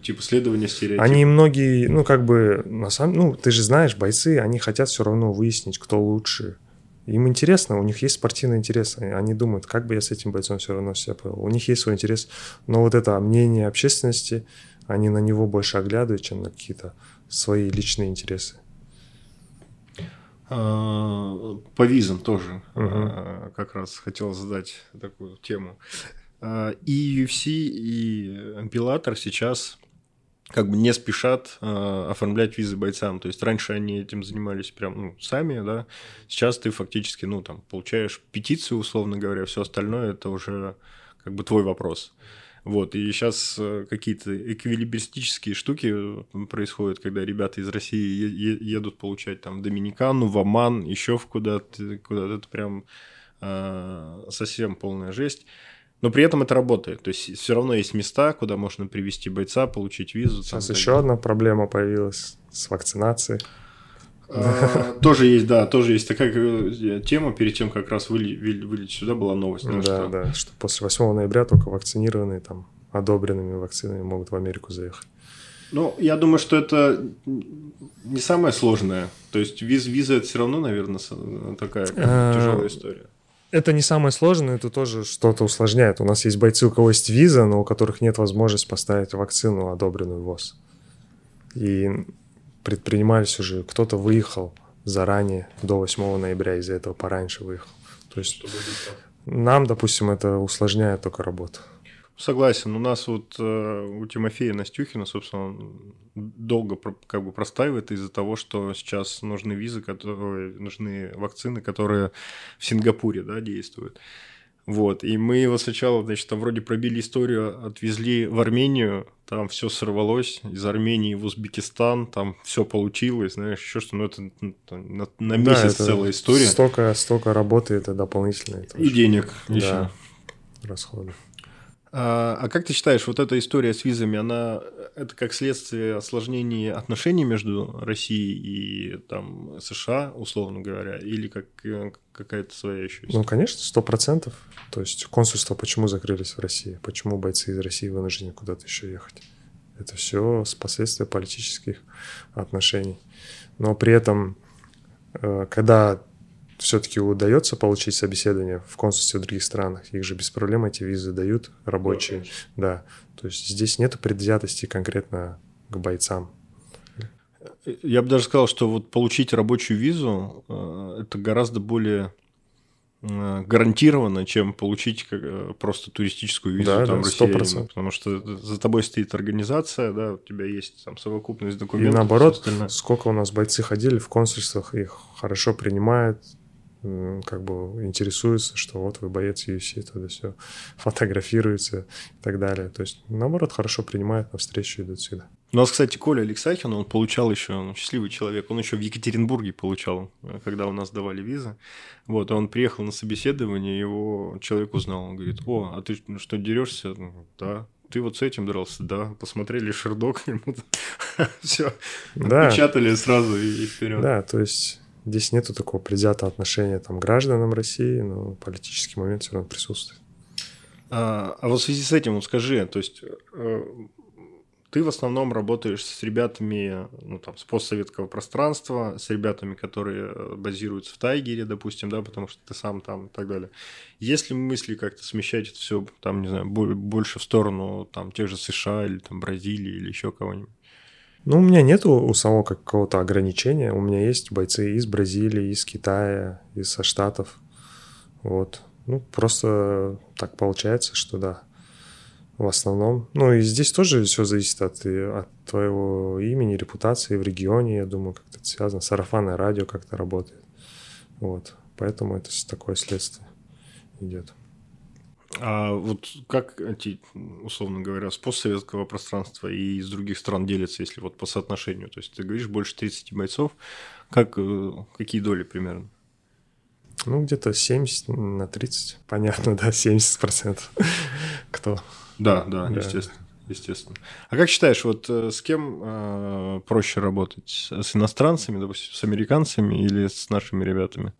типа следование стереотипов. Они многие, ну, как бы, на самом ну, ты же знаешь, бойцы, они хотят все равно выяснить, кто лучше, им интересно, у них есть спортивный интерес. Они думают, как бы я с этим бойцом все равно себя повел. У них есть свой интерес. Но вот это мнение общественности, они на него больше оглядывают, чем на какие-то свои личные интересы. А, по визам тоже угу. как раз хотел задать такую тему. А, и UFC, и Bellator сейчас как бы не спешат э, оформлять визы бойцам. То есть раньше они этим занимались прям ну, сами, да. Сейчас ты фактически, ну, там, получаешь петицию, условно говоря, все остальное это уже как бы твой вопрос. Вот, и сейчас э, какие-то эквилибристические штуки происходят, когда ребята из России едут получать там Доминикану, в Оман, еще в куда-то, куда-то это прям э, совсем полная жесть. Но при этом это работает. То есть все равно есть места, куда можно привести бойца, получить визу. Сейчас еще одна проблема появилась с вакцинацией. А, тоже есть, да, тоже есть такая э, тема. Перед тем, как раз вылететь сюда, была новость. Да, да, что после 8 ноября только вакцинированные, там, одобренными вакцинами могут в Америку заехать. Ну, я думаю, что это не самое сложное. То есть виз, виза это все равно, наверное, такая а, тяжелая история. Это не самое сложное, это тоже что-то усложняет. У нас есть бойцы, у кого есть виза, но у которых нет возможности поставить вакцину, одобренную ВОЗ. И предпринимались уже, кто-то выехал заранее, до 8 ноября, из-за этого пораньше выехал. То есть нам, допустим, это усложняет только работу. Согласен. У нас вот э, у Тимофея Настюхина, собственно, долго как бы простаивает из-за того, что сейчас нужны визы, которые нужны вакцины, которые в Сингапуре, да, действуют. Вот, и мы его сначала, значит, там вроде пробили историю, отвезли в Армению, там все сорвалось, из Армении в Узбекистан, там все получилось, знаешь, еще что, ну это ну, на, на месяц да, целая история. Столько, столько работы это дополнительно. И денег да, еще. расходы. А, а как ты считаешь, вот эта история с визами, она это как следствие осложнения отношений между Россией и там США, условно говоря, или как какая-то своя еще история? Ну, конечно, сто процентов. То есть консульства почему закрылись в России? Почему бойцы из России вынуждены куда-то еще ехать? Это все с последствия политических отношений. Но при этом, э, когда все-таки удается получить собеседование в консульстве в других странах. Их же без проблем эти визы дают рабочие. Да, да. То есть здесь нет предвзятости конкретно к бойцам. Я бы даже сказал, что вот получить рабочую визу э, это гораздо более э, гарантированно, чем получить э, просто туристическую визу да, там да, в России. Потому что за тобой стоит организация, да, у тебя есть там совокупность документов. И наоборот, сколько у нас бойцы ходили в консульствах, их хорошо принимают, как бы интересуются, что вот вы боец UFC, тогда все, фотографируются и так далее. То есть, наоборот, хорошо принимают, навстречу идут сюда. У нас, кстати, Коля Алексахин, он получал еще, он счастливый человек, он еще в Екатеринбурге получал, когда у нас давали визы. Вот, он приехал на собеседование, его человек узнал, он говорит, о, а ты что, дерешься? Да, ты вот с этим дрался, да, посмотрели Шердок, <laughs> ему <laughs> все, да. печатали сразу и вперед. Да, то есть Здесь нету такого предвзятого отношения там, гражданам России, но политический момент все равно присутствует. А, а вот в связи с этим, вот скажи, то есть э, ты в основном работаешь с ребятами ну, там, с постсоветского пространства, с ребятами, которые э, базируются в Тайгере, допустим, да, потому что ты сам там и так далее. Есть ли мысли как-то смещать это все, там, не знаю, больше в сторону там, тех же США или там, Бразилии или еще кого-нибудь? Ну, у меня нету у самого какого-то ограничения. У меня есть бойцы из Бразилии, из Китая, из со Штатов. Вот. Ну, просто так получается, что да. В основном. Ну, и здесь тоже все зависит от, от твоего имени, репутации в регионе. Я думаю, как-то это связано. Сарафанное радио как-то работает. Вот. Поэтому это такое следствие идет. А вот как эти, условно говоря, с постсоветского пространства и из других стран делятся, если вот по соотношению? То есть ты говоришь больше 30 бойцов, как, э, какие доли примерно? Ну, где-то 70 на 30. Понятно, да, 70 процентов. <laughs> Кто? Да, да, да, естественно. Естественно. А как считаешь, вот э, с кем э, проще работать? С иностранцами, допустим, с американцами или с нашими ребятами?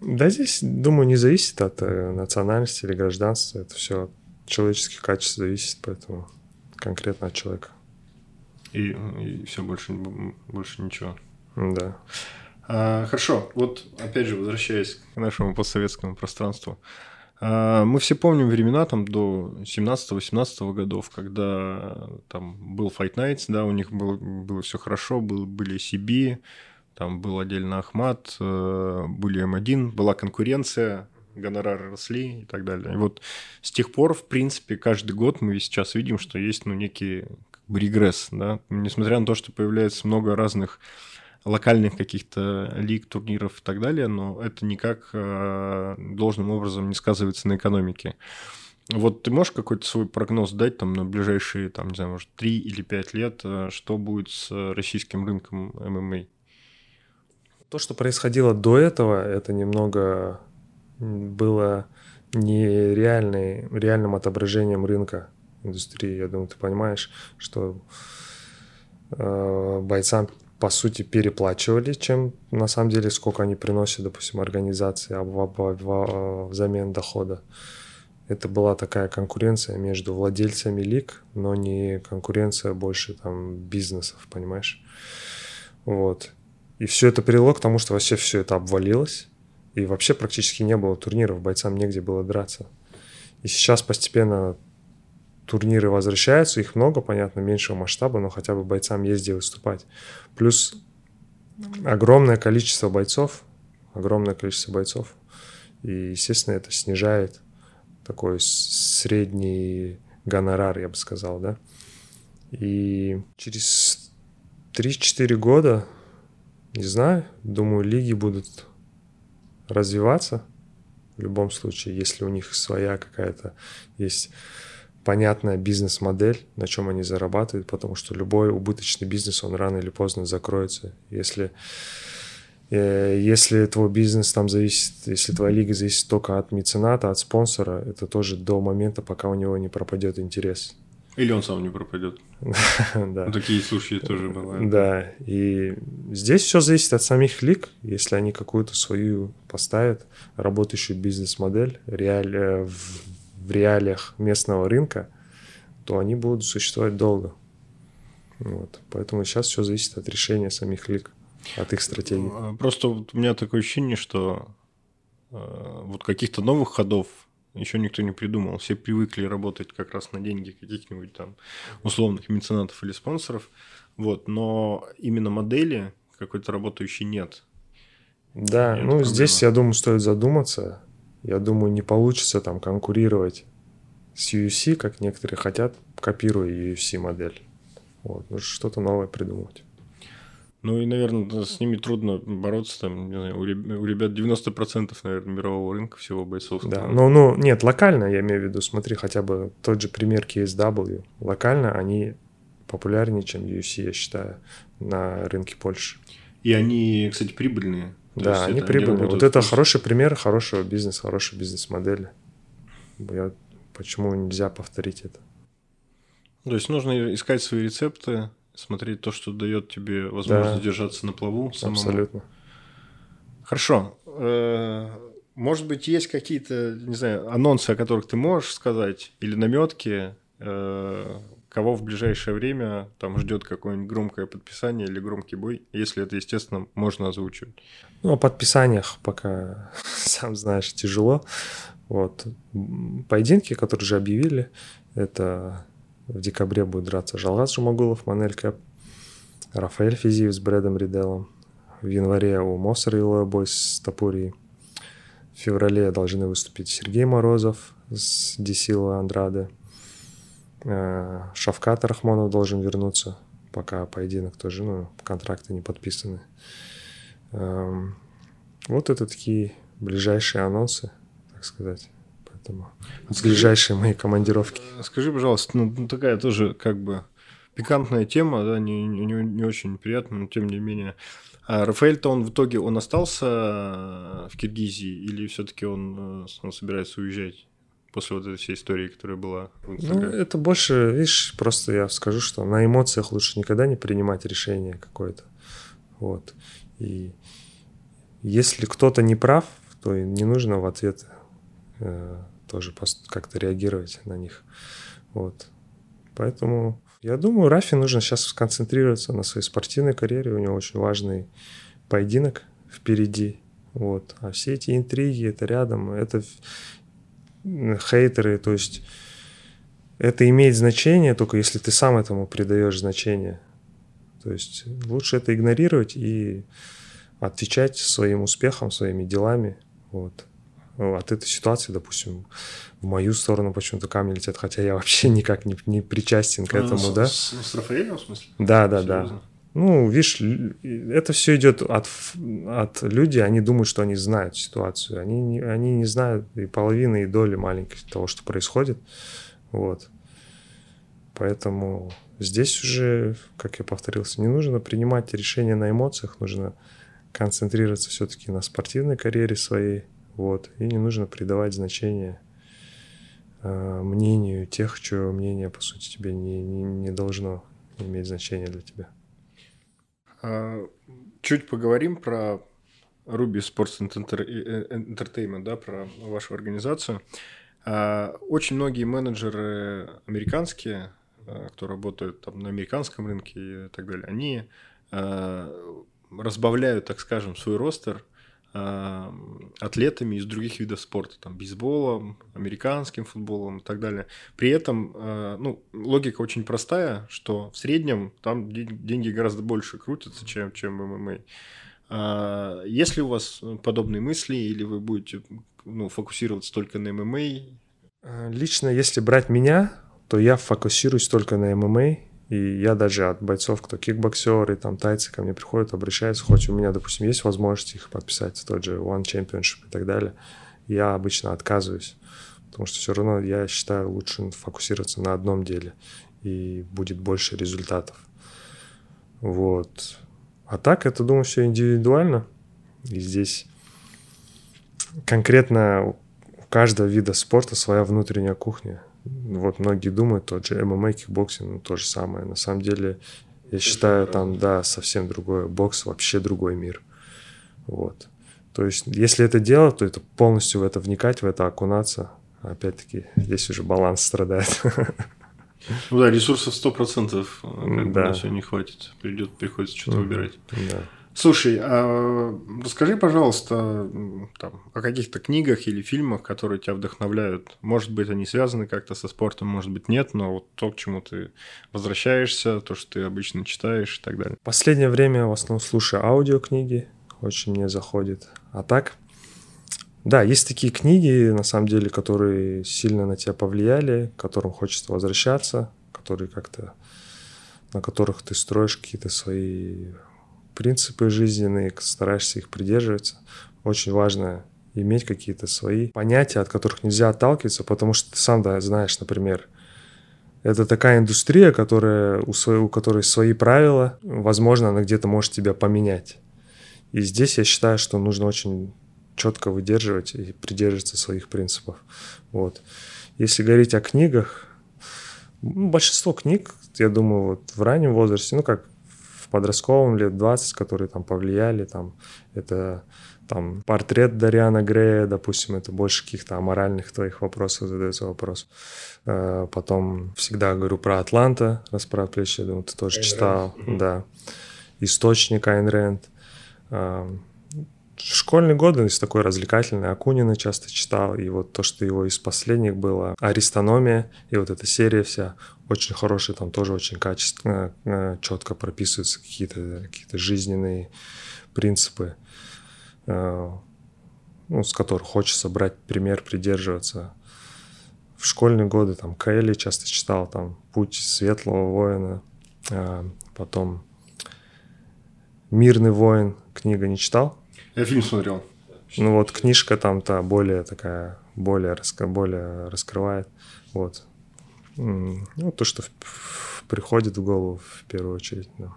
Да, здесь, думаю, не зависит от э, национальности или гражданства. Это все от человеческих качеств зависит, поэтому конкретно от человека. И, и все, больше, больше ничего. Да. А, хорошо, вот опять же, возвращаясь к нашему постсоветскому пространству. А, мы все помним времена там до 17-18 годов, когда там был Fight Nights, да, у них было, было все хорошо, был, были CB, там был отдельно Ахмат, э, были М1, была конкуренция, гонорары росли и так далее. И вот с тех пор, в принципе, каждый год мы сейчас видим, что есть ну, некий как бы, регресс. Да? Несмотря на то, что появляется много разных локальных каких-то лиг, турниров и так далее, но это никак э, должным образом не сказывается на экономике. Вот ты можешь какой-то свой прогноз дать там на ближайшие, там, не знаю, может, 3 или 5 лет, э, что будет с российским рынком ММА? То, что происходило до этого, это немного было не реальной, реальным отображением рынка индустрии. Я думаю, ты понимаешь, что э, бойцам по сути переплачивали, чем на самом деле сколько они приносят, допустим, организации в, в, в, взамен дохода. Это была такая конкуренция между владельцами лиг, но не конкуренция больше там бизнесов, понимаешь? Вот. И все это привело к тому, что вообще все это обвалилось. и вообще практически не было турниров, бойцам негде было драться. И сейчас постепенно турниры возвращаются, их много, понятно, меньшего масштаба, но хотя бы бойцам есть где выступать. Плюс огромное количество бойцов, огромное количество бойцов, и, естественно, это снижает такой средний гонорар, я бы сказал, да. И через 3-4 года, не знаю, думаю, лиги будут развиваться в любом случае, если у них своя какая-то есть понятная бизнес-модель, на чем они зарабатывают, потому что любой убыточный бизнес, он рано или поздно закроется. Если, э, если твой бизнес там зависит, если твоя лига зависит только от мецената, от спонсора, это тоже до момента, пока у него не пропадет интерес. Или он сам не пропадет. <laughs> да. Такие случаи тоже бывают. Да, и здесь все зависит от самих лиг. Если они какую-то свою поставят, работающую бизнес-модель реаль, э, в, в реалиях местного рынка, то они будут существовать долго. Вот. Поэтому сейчас все зависит от решения самих лиг, от их стратегии. А, просто вот у меня такое ощущение, что э, вот каких-то новых ходов еще никто не придумал. Все привыкли работать как раз на деньги каких-нибудь там условных меценатов или спонсоров. Вот, но именно модели какой-то работающей нет. Да, и ну здесь, я думаю, стоит задуматься. Я думаю, не получится там конкурировать с UFC, как некоторые хотят, копируя UFC модель. Вот, нужно что-то новое придумать. Ну и, наверное, с ними трудно бороться. Там, не знаю, у ребят 90%, наверное, мирового рынка всего бойцов. Да, ну, ну, нет, локально, я имею в виду, смотри, хотя бы тот же пример KSW. Локально они популярнее, чем UFC, я считаю, на рынке Польши. И они, кстати, прибыльные. да, они прибыльные. Они вот это хороший пример хорошего бизнеса, хорошей бизнес-модели. Я, почему нельзя повторить это? То есть нужно искать свои рецепты, смотреть то, что дает тебе возможность да. держаться на плаву самому. Абсолютно. Хорошо. Э, может быть, есть какие-то, не знаю, анонсы, о которых ты можешь сказать, или наметки, э, кого в ближайшее время там ждет какое-нибудь громкое подписание или громкий бой, если это, естественно, можно озвучивать. Ну, о подписаниях пока, <laughs> сам знаешь, тяжело. Вот. Поединки, которые уже объявили, это в декабре будет драться Жалгаз Жумагулов, Манель Кэп, Рафаэль Физиев с Брэдом Риделом. В январе у Мосера и бой с Тапурией. В феврале должны выступить Сергей Морозов с Десила Андраде. Э, Шавкат Рахмонов должен вернуться, пока поединок тоже, ну, контракты не подписаны. Эм, вот это такие ближайшие анонсы, так сказать поэтому скажи, ближайшие мои командировки. Скажи, пожалуйста, ну такая тоже как бы пикантная тема, да, не, не, не очень приятная, но тем не менее. А Рафаэль-то он в итоге он остался в Киргизии или все-таки он, э, он собирается уезжать? после вот этой всей истории, которая была Ну, это больше, видишь, просто я скажу, что на эмоциях лучше никогда не принимать решение какое-то. Вот. И если кто-то не прав, то не нужно в ответ э, тоже как-то реагировать на них. Вот. Поэтому я думаю, Рафи нужно сейчас сконцентрироваться на своей спортивной карьере. У него очень важный поединок впереди. Вот. А все эти интриги, это рядом, это хейтеры, то есть это имеет значение только если ты сам этому придаешь значение. То есть лучше это игнорировать и отвечать своим успехом, своими делами. Вот. Ну, от этой ситуации, допустим, в мою сторону почему-то камни летят, хотя я вообще никак не, не причастен к а, этому, с, да? С, с Рафаэлем, в смысле? Да, да, Серьезно? да. Ну, видишь, это все идет от, от людей, они думают, что они знают ситуацию. Они, не, они не знают и половины, и доли маленькой того, что происходит. Вот. Поэтому здесь уже, как я повторился, не нужно принимать решения на эмоциях, нужно концентрироваться все-таки на спортивной карьере своей, вот. И не нужно придавать значение э, мнению тех, чье мнение, по сути, тебе не, не, не должно иметь значения для тебя. А, чуть поговорим про Ruby Sports Entertainment, да, про вашу организацию. А, очень многие менеджеры американские, а, кто работает там на американском рынке и так далее, они разбавляют, так скажем, свой ростер – э, атлетами из других видов спорта, там, бейсболом, американским футболом и так далее. При этом, э, ну, логика очень простая, что в среднем там деньги гораздо больше крутятся, чем, чем ММА. А, есть ли у вас подобные мысли, или вы будете ну, фокусироваться только на ММА? Э, лично, если брать меня, то я фокусируюсь только на ММА, и я даже от бойцов, кто кикбоксеры, там тайцы ко мне приходят, обращаются, хоть у меня, допустим, есть возможность их подписать тот же One Championship и так далее, я обычно отказываюсь, потому что все равно я считаю лучше фокусироваться на одном деле, и будет больше результатов. Вот. А так, это, думаю, все индивидуально. И здесь конкретно у каждого вида спорта своя внутренняя кухня. Вот многие думают, тот же ММА, кикбоксинг, ну, то же самое. На самом деле, я считаю, там, да, совсем другой бокс, вообще другой мир. Вот. То есть, если это делать, то это полностью в это вникать, в это окунаться. Опять-таки, здесь уже баланс страдает. Ну да, ресурсов 100% как да. на все не хватит. Придет, приходится что-то выбирать. Да. Слушай, а расскажи, пожалуйста, там, о каких-то книгах или фильмах, которые тебя вдохновляют. Может быть, они связаны как-то со спортом, может быть, нет, но вот то, к чему ты возвращаешься, то, что ты обычно читаешь и так далее. Последнее время в основном слушаю аудиокниги, очень мне заходит. А так, да, есть такие книги, на самом деле, которые сильно на тебя повлияли, к которым хочется возвращаться, которые как-то на которых ты строишь какие-то свои принципы жизненные, стараешься их придерживаться. Очень важно иметь какие-то свои понятия, от которых нельзя отталкиваться, потому что ты сам да, знаешь, например, это такая индустрия, которая, у, своей, у которой свои правила, возможно, она где-то может тебя поменять. И здесь я считаю, что нужно очень четко выдерживать и придерживаться своих принципов. Вот. Если говорить о книгах, большинство книг, я думаю, вот в раннем возрасте, ну как подростковым лет 20, которые там повлияли, там это там портрет Дариана Грея, допустим, это больше каких-то аморальных твоих вопросов задается вопрос. Э, потом всегда говорю про Атланта, расправ плечи, я думаю, ты тоже Айн читал, Рэнд. да. Источник Айн Рэнд. Э, школьные годы, есть такой развлекательный, Акунина часто читал, и вот то, что его из последних было, Аристономия, и вот эта серия вся, очень хорошая, там тоже очень качественно, э, четко прописываются какие-то какие жизненные принципы, э, ну, с которых хочется брать пример, придерживаться. В школьные годы там Каэли часто читал, там «Путь светлого воина», э, потом «Мирный воин» книга не читал? Я фильм смотрел. Ну вот книжка там-то более такая, более, раска, более раскрывает. Вот. Ну, то, что приходит в голову в первую очередь. Да.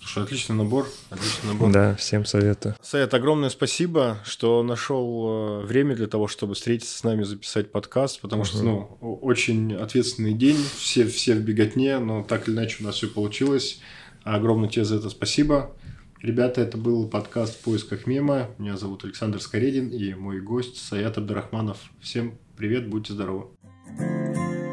Слушай, отличный набор, отличный набор. Да, всем советую. Совет, огромное спасибо, что нашел э, время для того, чтобы встретиться с нами, записать подкаст, потому что, ну, очень ответственный день, все, все в беготне, но так или иначе у нас все получилось. Огромное тебе за это спасибо. Ребята, это был подкаст «В поисках мема». Меня зовут Александр Скоредин и мой гость Саят Абдрахманов. Всем привет, будьте здоровы. thank you